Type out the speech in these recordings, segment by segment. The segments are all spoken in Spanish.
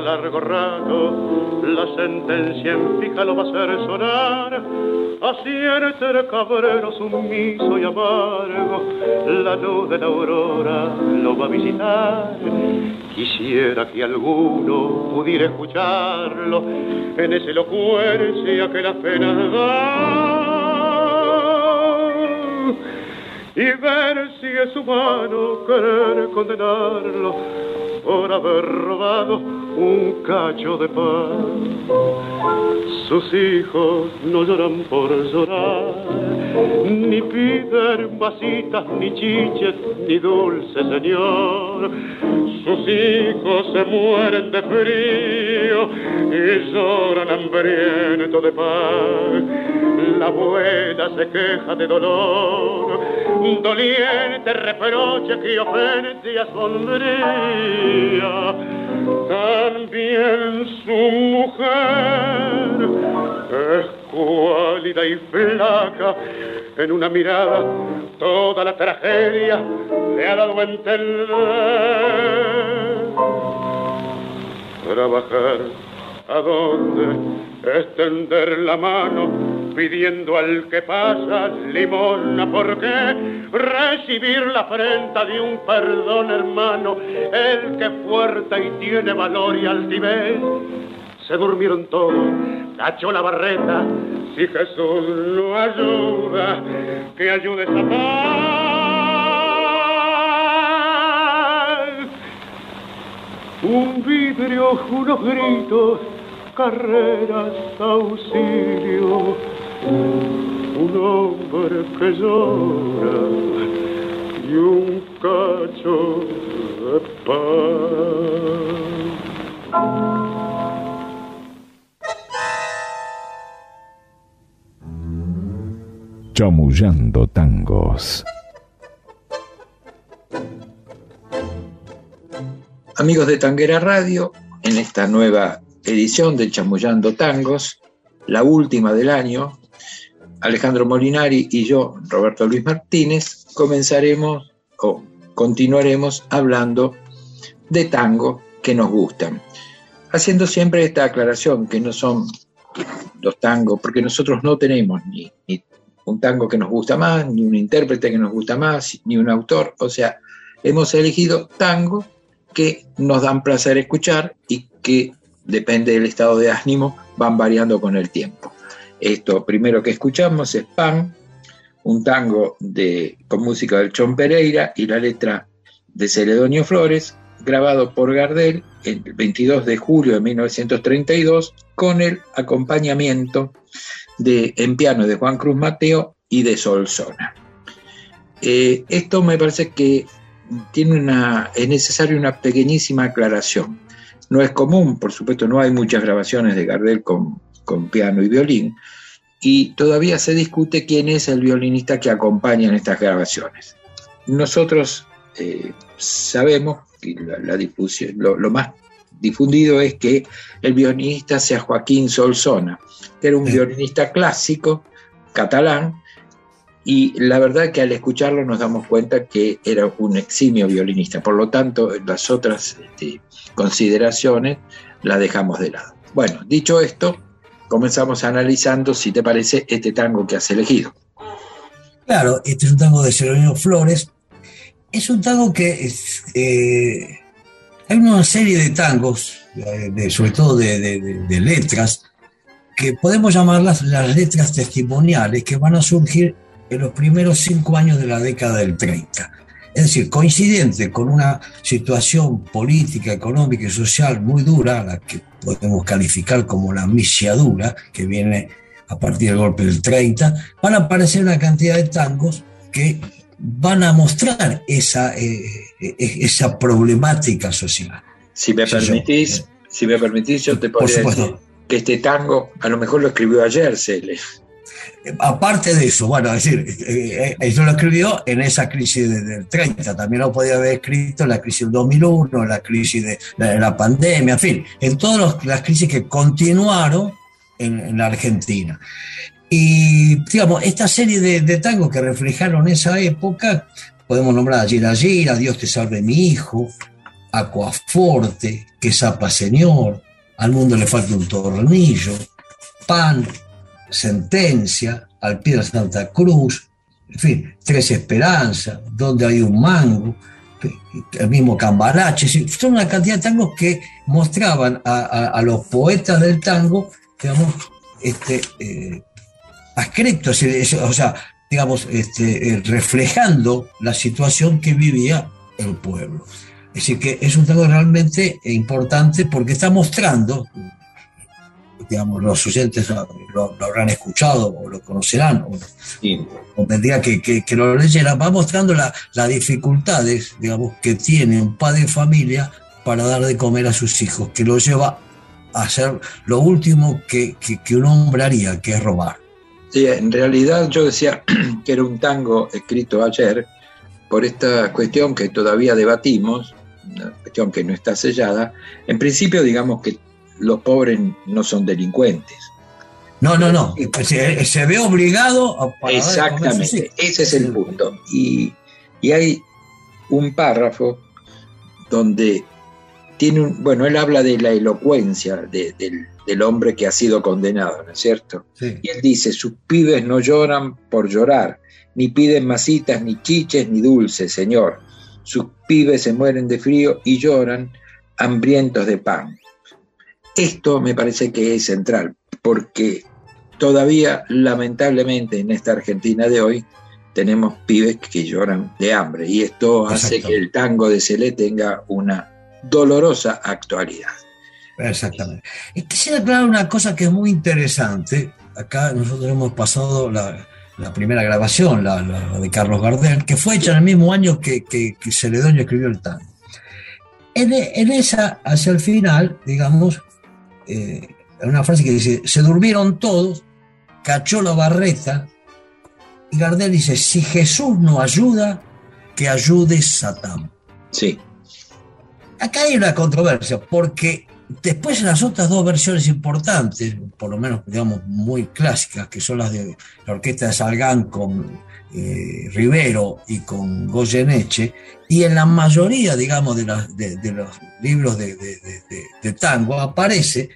largo rato. La sentencia en fija lo va a hacer sonar. Así el cabrero sumiso y amargo. La luz de la aurora lo va a visitar. Quisiera que alguno pudiera escucharlo en esa elocuencia que la pena da y ver si es humano querer condenarlo por haber robado un cacho de pan. Sus hijos no lloran por llorar, ni piden vasitas, ni chiches, ni dulce señor. Sus hijos se mueren de frío y lloran hambriento de pan. La abuela se queja de dolor, doliente reproche que ofende a sombría también su mujer es cuálida y flaca, en una mirada toda la tragedia le ha dado a entender. Trabajar a dónde extender la mano pidiendo al que pasa limona, porque recibir la afrenta de un perdón hermano, el que fuerte y tiene valor y altivez, se durmieron todos, cachó la barreta, si Jesús no ayuda, que ayude esa paz. Un vidrio, unos gritos, carreras, auxilio, un hombre que llora y un cacho de pan. Chamullando tangos. Amigos de Tanguera Radio, en esta nueva edición de Chamullando Tangos, la última del año, Alejandro Molinari y yo, Roberto Luis Martínez, comenzaremos o continuaremos hablando de tango que nos gustan, haciendo siempre esta aclaración que no son los tangos, porque nosotros no tenemos ni, un tango que nos gusta más, ni un intérprete que nos gusta más, ni un autor, o sea, hemos elegido tangos que nos dan placer escuchar y que depende del estado de ánimo, van variando con el tiempo. Esto primero que escuchamos es Pan, un tango de, con música del Chon Pereira y la letra de Celedonio Flores, grabado por Gardel el 22 de julio de 1932, con el acompañamiento de, en piano de Juan Cruz Mateo y de Solsona. Eh, esto me parece que tiene una, es necesaria una pequeñísima aclaración. No es común, por supuesto, no hay muchas grabaciones de Gardel con, piano y violín, y todavía se discute quién es el violinista que acompaña en estas grabaciones. Nosotros eh, sabemos que la, difusión, lo, más difundido es que el violinista sea Joaquín Solsona, que era un violinista clásico catalán y la verdad que al escucharlo nos damos cuenta que era un eximio violinista, por lo tanto las otras este, consideraciones las dejamos de lado. Bueno, dicho esto, comenzamos analizando, si te parece, este tango que has elegido. Claro, este es un tango de Celedonio Flores. Es un tango que eh, hay una serie de tangos, sobre todo de letras, que podemos llamarlas las letras testimoniales que van a surgir en los primeros cinco años de la década del 30. Es decir, coincidente con una situación política, económica y social muy dura, la que podemos calificar como la misiadura, que viene a partir del golpe del 30, van a aparecer una cantidad de tangos que van a mostrar esa, eh, eh, esa problemática social. Si me permitís, si me permitís, yo te podría decir que este tango a lo mejor lo escribió ayer Cele. Aparte de eso, bueno, es decir, eh, eso lo escribió en esa crisis del 30, también lo podía haber escrito en la crisis del 2001, en la crisis de la, pandemia, en fin, en todas las crisis que continuaron en, la Argentina. Y, digamos, esta serie de, tangos que reflejaron esa época, podemos nombrar a Gira Gira, Dios te salve mi hijo, Acuaforte, Que zapa señor, Al mundo le falta un tornillo, Pan, Sentencia, Al pie de Santa Cruz, en fin, Tres Esperanzas, Donde hay un mango, el mismo Cambarache, son una cantidad de tangos que mostraban a, los poetas del tango, digamos, este, eh, o sea, digamos, este, eh, reflejando la situación que vivía el pueblo. Es decir, que es un tango realmente importante porque está mostrando digamos, los oyentes lo, habrán escuchado o lo conocerán, o, tendría que, que, lo leyeran, va mostrando las dificultades, digamos, que tiene un padre de familia para dar de comer a sus hijos, que lo lleva a hacer lo último que, que un hombre haría, que es robar. Sí, en realidad yo decía que era un tango escrito ayer por esta cuestión que todavía debatimos, una cuestión que no está sellada. En principio, digamos que los pobres no son delincuentes. No, no, no. Se, ve obligado a Exactamente, ese es el punto. Y, hay un párrafo donde tiene un. Bueno, él habla de la elocuencia del, hombre que ha sido condenado, ¿no es cierto? Y él dice: sus pibes no lloran por llorar, ni piden masitas, ni chiches, ni dulces, señor. Sus pibes se mueren de frío y lloran hambrientos de pan. Esto me parece que es central, porque todavía, lamentablemente, en esta Argentina de hoy, tenemos pibes que lloran de hambre y esto hace que el tango de Celé tenga una dolorosa actualidad. Exactamente. Y quisiera aclarar una cosa que es muy interesante. Acá nosotros hemos pasado la, primera grabación, la, de Carlos Gardel, que fue hecha en el mismo año que, que, Celedonio escribió el tango. En, en, esa, hacia el final, digamos, eh, una frase que dice, se durmieron todos, cachó la barreta, y Gardel dice, si Jesús no ayuda, que ayude Satán. Sí. Acá hay una controversia, porque después en las otras dos versiones importantes, por lo menos digamos muy clásicas, que son las de la orquesta de Salgán con eh, Rivero y con Goyeneche, y en la mayoría, digamos, de, de, los libros de, de, tango aparece,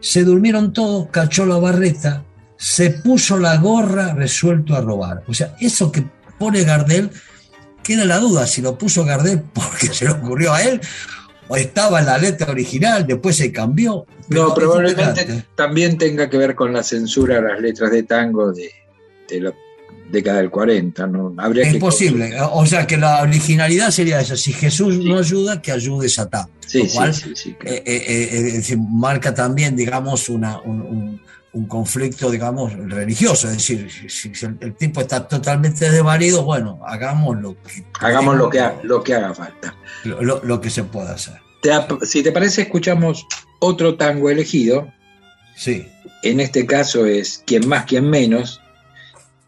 se durmieron todos, cachó la barreta, se puso la gorra resuelto a robar. O sea, eso que pone Gardel, queda la duda si lo puso Gardel porque se le ocurrió a él o estaba en la letra original, después se cambió. No, probablemente también tenga que ver con la censura de las letras de tango de, de la década del 40, ¿no? Habría es posible, o sea que la originalidad sería esa, si Jesús no ayuda, que ayude Satán. Sí, cual, sí, sí, eh, eh, eh, marca también, digamos, una, un, conflicto, digamos, religioso, es decir, si, el, tipo está totalmente desvalido, bueno, hagamos lo que... Hagamos lo que, lo que haga falta. Lo, que se pueda hacer. si te parece, escuchamos otro tango elegido. Sí. En este caso es Quien más, quien menos,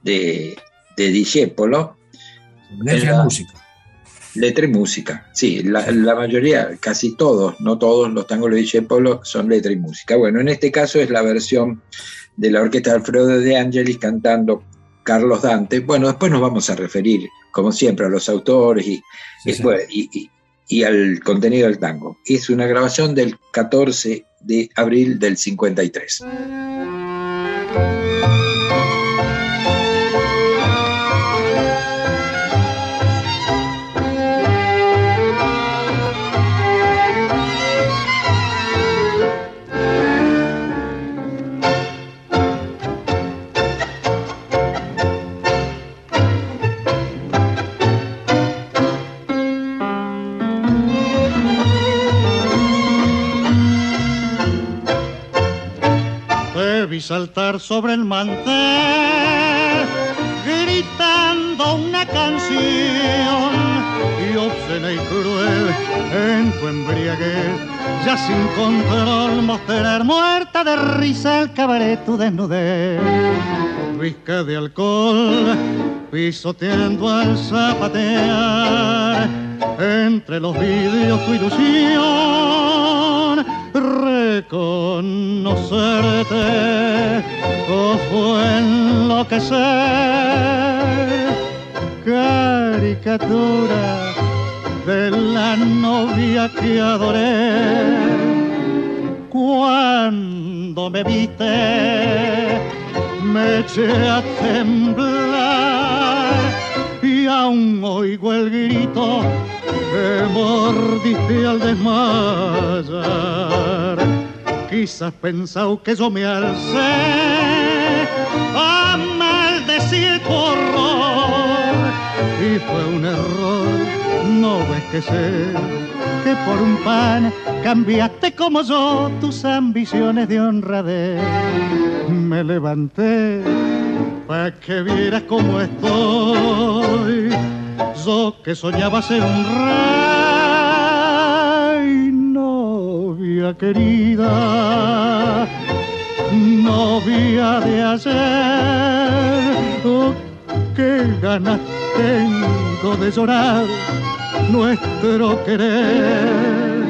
de, de Discepolo. Letra y música. Letra y música, sí, la, mayoría, casi todos, no todos los tangos de Discepolo son letra y música. Bueno, en este caso es la versión de la orquesta de Alfredo de Angelis cantando Carlos Dante. Bueno, después nos vamos a referir, como siempre, a los autores y, y, y, al contenido del tango. Es una grabación del 14 de abril del 53. Saltar sobre el mantel, gritando una canción y obscena y cruel en tu embriaguez, ya sin control mostrar muerta de risa el cabaret tu desnudez. Visca de alcohol, pisoteando al zapatear, entre los vidrios tu ilusión reconocerte o fue enloquecer caricatura de la novia que adoré cuando me viste me eché a temblar y aún oigo el grito que mordiste al desmayar. Quizás pensado que yo me alcé a maldecir tu horror y fue un error. No ves que sé que por un pan cambiaste como yo tus ambiciones de honradez. Me levanté para que vieras cómo estoy yo que soñaba ser un rey, novia querida, novia de ayer. Oh, qué ganas tengo de llorar nuestro querer.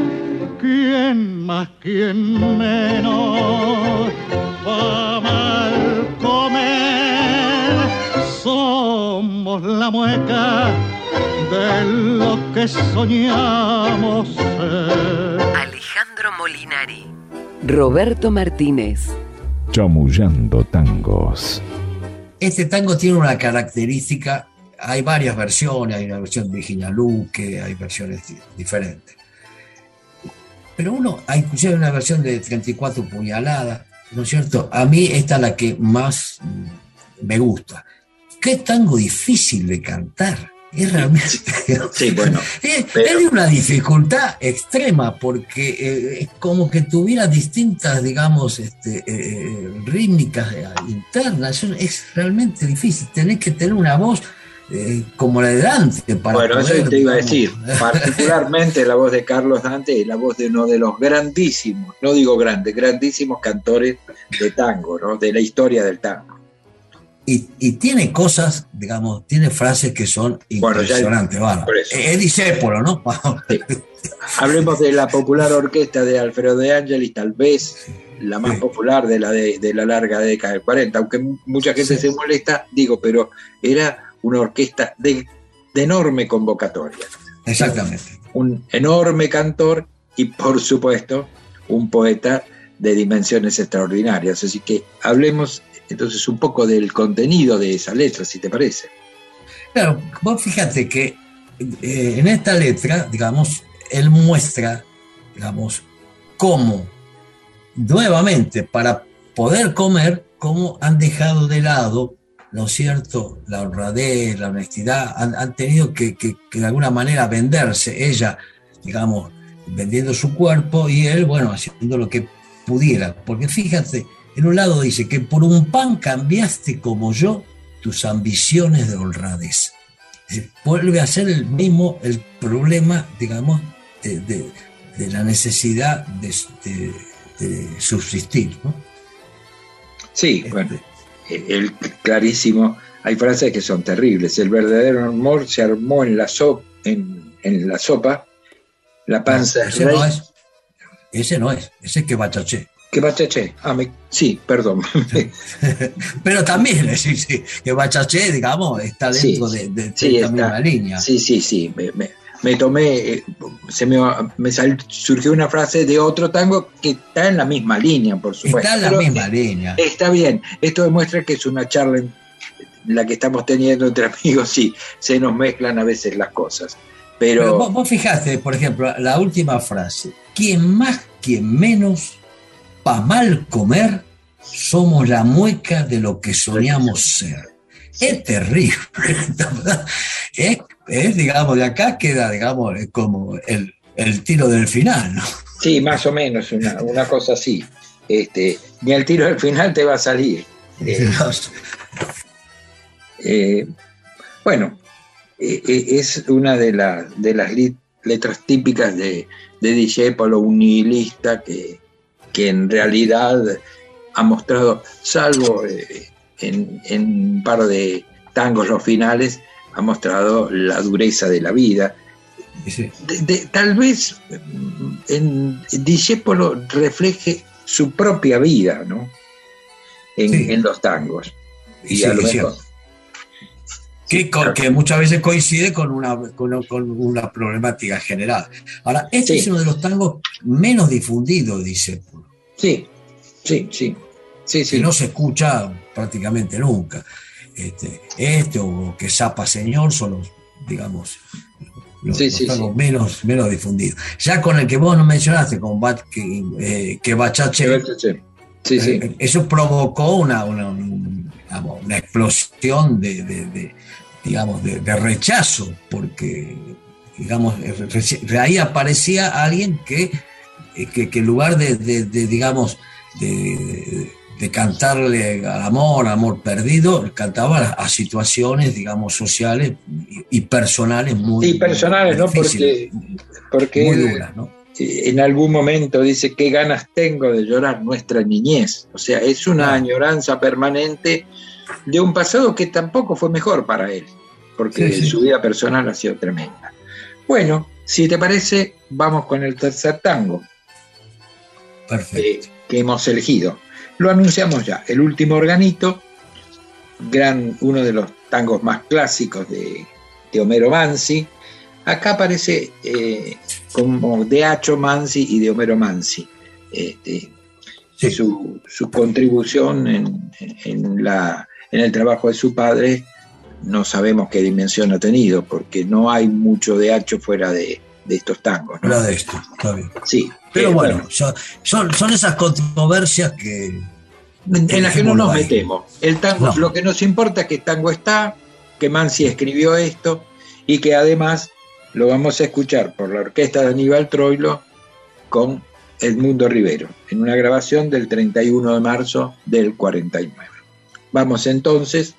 ¿Quién más, quién menos? Pa' mal comer, somos la mueca de lo que soñamos Alejandro Molinari. Roberto Martínez. Chamullando tangos. Este tango tiene una característica, hay varias versiones, hay una versión de Virginia Luque, hay versiones diferentes. Pero uno, hay inclusive una versión de 34 puñaladas, ¿no es cierto? A mí esta es la que más me gusta. Qué tango difícil de cantar. Es realmente. Sí, bueno. es, de una dificultad extrema porque eh, es como que tuviera distintas, digamos, este, eh, rítmicas internas. Es realmente difícil. Tenés que tener una voz eh, como la de Dante. Para bueno, eso te iba a decir. Particularmente la voz de Carlos Dante y la voz de uno de los grandísimos, no digo grandes, grandísimos cantores de tango, ¿no? De la historia del tango. Y, tiene cosas, digamos, tiene frases que son impresionantes. Bueno, es discépolo, ¿no? Hablemos de la popular orquesta de Alfredo de Angelis, tal vez la más popular de la, de, la larga década del 40, aunque mucha gente se molesta, digo, pero era una orquesta de, de enorme convocatoria. Exactamente. Un enorme cantor y, por supuesto, un poeta de dimensiones extraordinarias. Así que hablemos entonces un poco del contenido de esa letra, si te parece. Claro, vos fíjate que eh, en esta letra, digamos, él muestra, digamos, cómo nuevamente para poder comer, cómo han dejado de lado, ¿no es cierto?, la honradez, la honestidad, han, tenido que, que, de alguna manera venderse, ella, digamos, vendiendo su cuerpo y él, bueno, haciendo lo que pudiera. Porque fíjate, en un lado dice que por un pan cambiaste como yo tus ambiciones de honradez. Vuelve a ser el mismo el problema, digamos, de, la necesidad de, subsistir. Sí, este. bueno, el clarísimo, hay frases que son terribles. El verdadero amor se armó en la, en, la sopa, la panza ese, no es, ese no es, ese es que bachaché. Que Bachaché, ah, sí, perdón. Pero también, sí, sí, que Bachaché, digamos, está dentro de, de, esta misma línea. Sí, sí, sí, me, tomé, eh, se me, me surgió una frase de otro tango que está en la misma línea, por supuesto. Está en la misma línea. Está bien, esto demuestra que es una charla en la que estamos teniendo entre amigos, sí, se nos mezclan a veces las cosas. Pero, vos, vos fijaste, por ejemplo, la última frase, quien más, quien menos para mal comer, somos la mueca de lo que soñamos ser. Es terrible, es, es, digamos, de acá queda, digamos, como el, tiro del final, ¿no? Sí, más o menos, una, cosa así. este, ni el tiro al final te va a salir. Eh, eh, bueno, eh, es una de, de las letras típicas de, de Discepolo, un nihilista que, que en realidad ha mostrado, salvo en, un par de tangos los finales, ha mostrado la dureza de la vida. tal vez en Discepolo refleje su propia vida, ¿no? En, los tangos. Y Que, muchas veces coincide con una, con, una problemática general. Ahora, este es uno de los tangos menos difundidos, dice. Sí, sí, sí. sí, sí. Que no se escucha prácticamente nunca. Este, este o que Zapa Señor son los, digamos, los, menos, menos difundidos. Ya con el que vos no mencionaste, con que, eh, que Bachache, eh, eso provocó una, una, explosión de, digamos, de, rechazo, porque digamos, ahí aparecía alguien que, que, que en lugar de, digamos, de de cantarle al amor, amor perdido, cantaba a, situaciones, digamos, sociales y, personales muy Sí, personales, ¿no? Porque, porque muy duras, ¿no? En algún momento dice, qué ganas tengo de llorar nuestra niñez. O sea, es una añoranza permanente de un pasado que tampoco fue mejor para él, porque su vida personal ha sido tremenda. Bueno, si te parece, vamos con el tercer tango. Perfecto. que hemos elegido. Lo anunciamos ya, el último organito, gran, uno de los tangos más clásicos de, Homero Mansi. Acá aparece eh, como de Acho Mansi y de Homero Mansi. Este, su, contribución en, la, en el trabajo de su padre no sabemos qué dimensión ha tenido, porque no hay mucho de Acho fuera de, estos tangos. ¿no? de esto, está bien. Sí, pero bueno, Son, son esas controversias que... En las que no nos metemos. El tango, Lo que nos importa es que tango está, que Mansi escribió esto y que además lo vamos a escuchar por la orquesta de Aníbal Troilo con Edmundo Rivero, en una grabación del 31 de marzo del 49. Vamos entonces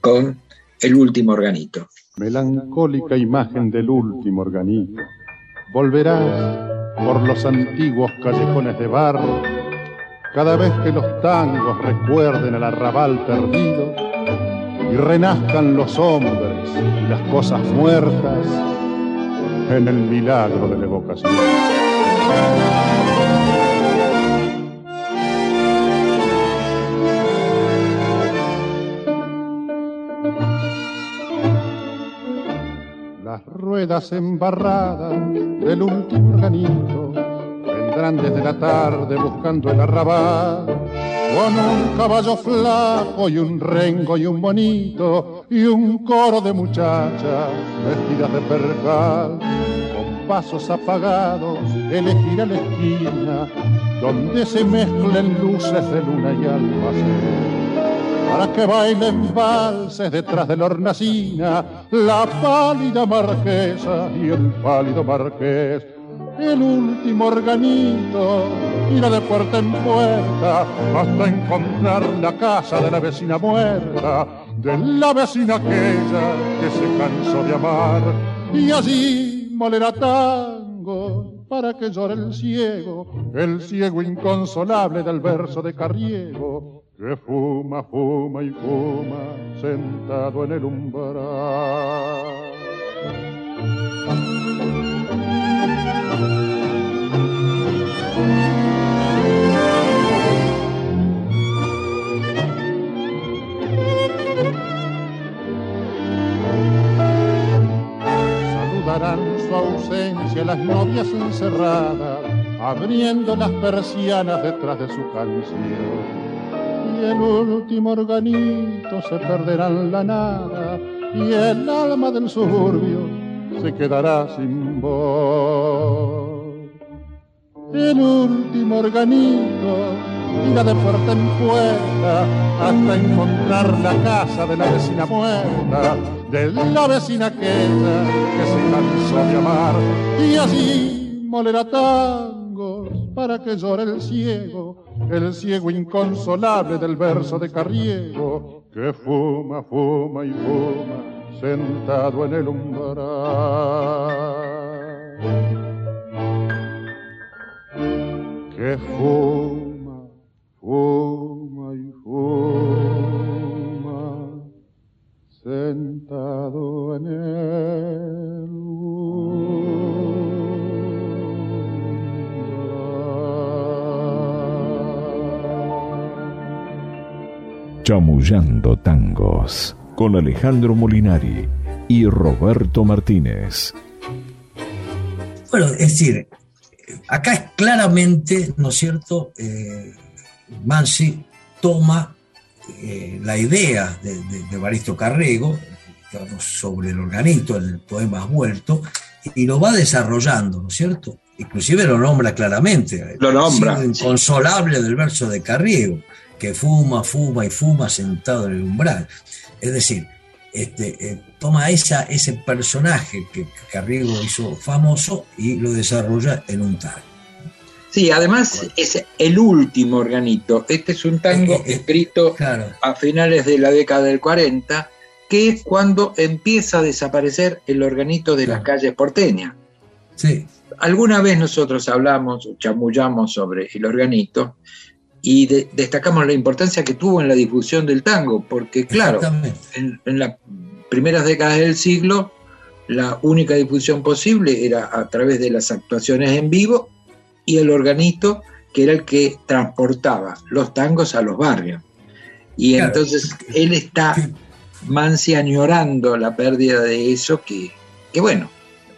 con el último organito. Melancólica imagen del último organito. Volverás por los antiguos callejones de barro, cada vez que los tangos recuerden el arrabal perdido y renazcan los hombres y las cosas muertas en el milagro de la evocación. Las ruedas embarradas del último organito vendrán desde la tarde buscando el arrabal con un caballo flaco y un rengo y un bonito y un coro de muchachas vestidas de percal con pasos apagados elegirá la esquina donde se mezclen luces de luna y almacén para que bailen valses detrás de la hornacina, la pálida marquesa y el pálido marqués. El último organito irá de puerta en puerta hasta encontrar la casa de la vecina muerta, de la vecina aquella que se cansó de amar y allí molerá tango para que llore el ciego, el ciego inconsolable del verso de Carriego que fuma, fuma y fuma sentado en el umbral. Saludarán su ausencia las novias encerradas, abriendo las persianas detrás de su canción. Y el último organito se perderá en la nada y el alma del suburbio se quedará sin voz. El último organito irá de puerta en puerta hasta encontrar la casa de la vecina muerta, de la vecina aquella que se cansó de amar y así molerá tangos para que llore el ciego, el ciego inconsolable del verso de Carriego, que fuma, fuma y fuma, sentado en el umbral. Que fuma, fuma y fuma, sentado en el Chamullando Tangos con Alejandro Molinari y Roberto Martínez. Bueno, es decir, acá es claramente, ¿no es cierto? Eh, Mansi toma eh, la idea de, de, Baristo Carrego sobre el organito, el poema vuelto, y lo va desarrollando, ¿no es cierto? Inclusive lo nombra claramente. Lo nombra. Inconsolable del verso de Carriego que fuma, fuma y fuma sentado en el umbral. Es decir, este, eh, toma esa, ese personaje que Carriego hizo famoso y lo desarrolla en un tango. Sí, además es el último organito. Este es un tango escrito a finales de la década del 40, que es cuando empieza a desaparecer el organito de las calles porteñas. Sí. Alguna vez nosotros hablamos, chamullamos sobre el organito, y destacamos la importancia que tuvo en la difusión del tango, porque claro, en, las primeras décadas del siglo, la única difusión posible era a través de las actuaciones en vivo y el organito, que era el que transportaba los tangos a los barrios. Y entonces él está mansi añorando la pérdida de eso, que, que bueno,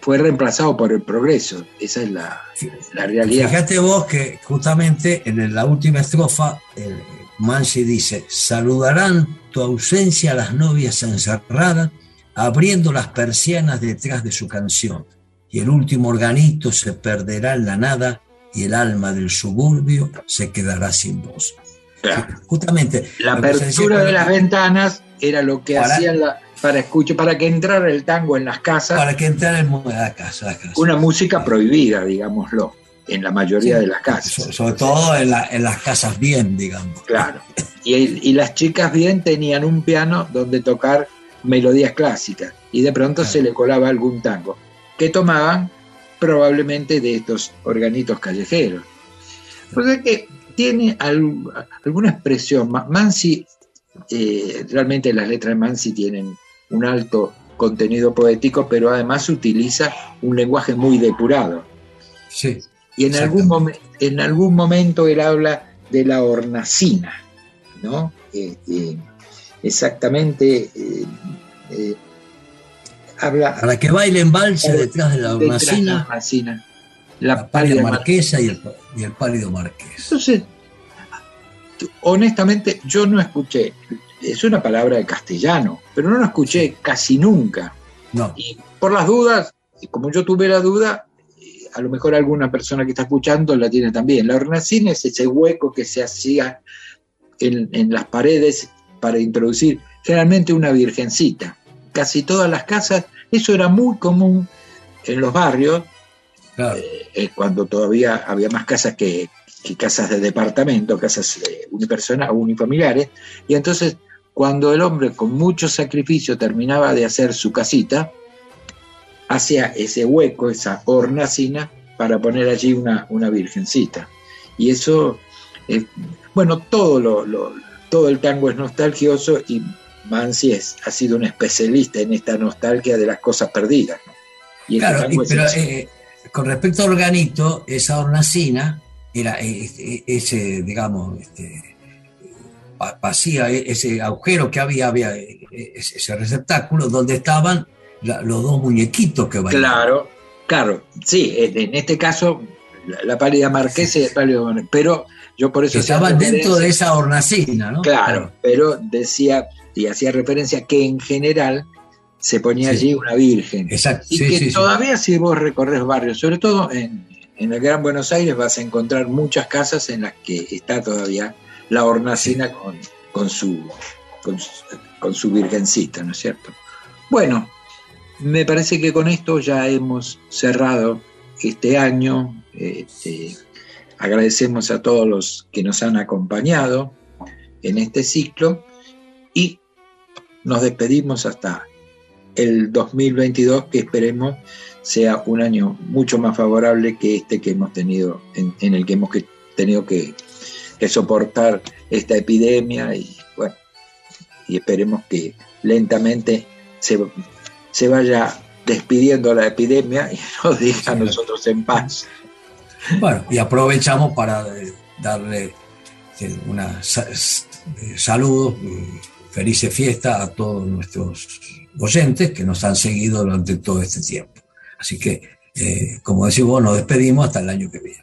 fue reemplazado por el progreso. Esa es la, realidad. Fíjate vos que justamente en la última estrofa, el Mansi dice, saludarán tu ausencia a las novias encerradas, abriendo las persianas detrás de su canción, y el último organito se perderá en la nada, y el alma del suburbio se quedará sin voz. Justamente. La apertura de las ventanas era lo que hacían la, para escuchar, para que entrara el tango en las casas. Para que entrara en la casa, Una música prohibida, digámoslo, en la mayoría de las casas. sobre todo en, las casas bien, digamos. Claro. Y, las chicas bien tenían un piano donde tocar melodías clásicas y de pronto se le colaba algún tango que tomaban probablemente de estos organitos callejeros. O sea que tiene alguna expresión. Mansi, eh, realmente las letras de Mansi tienen un alto contenido poético, pero además utiliza un lenguaje muy depurado. Sí. Y en algún, en algún momento él habla de la hornacina, ¿no? Eh, eh, exactamente. Eh, habla. Para que bailen balsa detrás de la hornacina. la, la pálida marquesa y el, y el pálido marqués. Entonces, honestamente, yo no escuché es una palabra de castellano, pero no la escuché casi nunca. No. Y por las dudas, como yo tuve la duda, eh, a lo mejor alguna persona que está escuchando la tiene también. La hornacina es ese hueco que se hacía en, las paredes para introducir generalmente una virgencita. Casi todas las casas, eso era muy común en los barrios, eh, eh, cuando todavía había más casas que, casas de departamento, casas unipersonales, unifamiliares, y entonces cuando el hombre con mucho sacrificio terminaba de hacer su casita, hacía ese hueco, esa hornacina, para poner allí una, una virgencita. Y eso, eh, bueno, todo, lo, todo el tango es nostalgioso y Mansi ha sido un especialista en esta nostalgia de las cosas perdidas. Y este claro, pero eh, con respecto a Organito, esa hornacina era eh, ese, digamos, este, vacía e, ese agujero que había, había e, e, ese receptáculo donde estaban los dos muñequitos que bailaban. Claro, claro, sí, en este caso la, pálida marquesa y el pálido pero yo por eso... Estaban dentro de esa hornacina, ¿no? Claro, pero decía y hacía referencia que en general se ponía allí una virgen. Exacto. Y que todavía si vos recorres barrios, sobre todo en, en el Gran Buenos Aires, vas a encontrar muchas casas en las que está todavía la hornacina con, con, su, con, su virgencita, ¿no es cierto? Bueno, me parece que con esto ya hemos cerrado este año. Este, agradecemos a todos los que nos han acompañado en este ciclo y nos despedimos hasta el 2022 que esperemos sea un año mucho más favorable que este que hemos tenido, en, el que hemos tenido que, soportar esta epidemia y bueno, y esperemos que lentamente se, se vaya despidiendo la epidemia y nos deje a nosotros en paz. Bueno, y aprovechamos para eh, darle eh, una eh, saludos, felices fiestas a todos nuestros oyentes que nos han seguido durante todo este tiempo. Así que, como decimos, nos despedimos hasta el año que viene.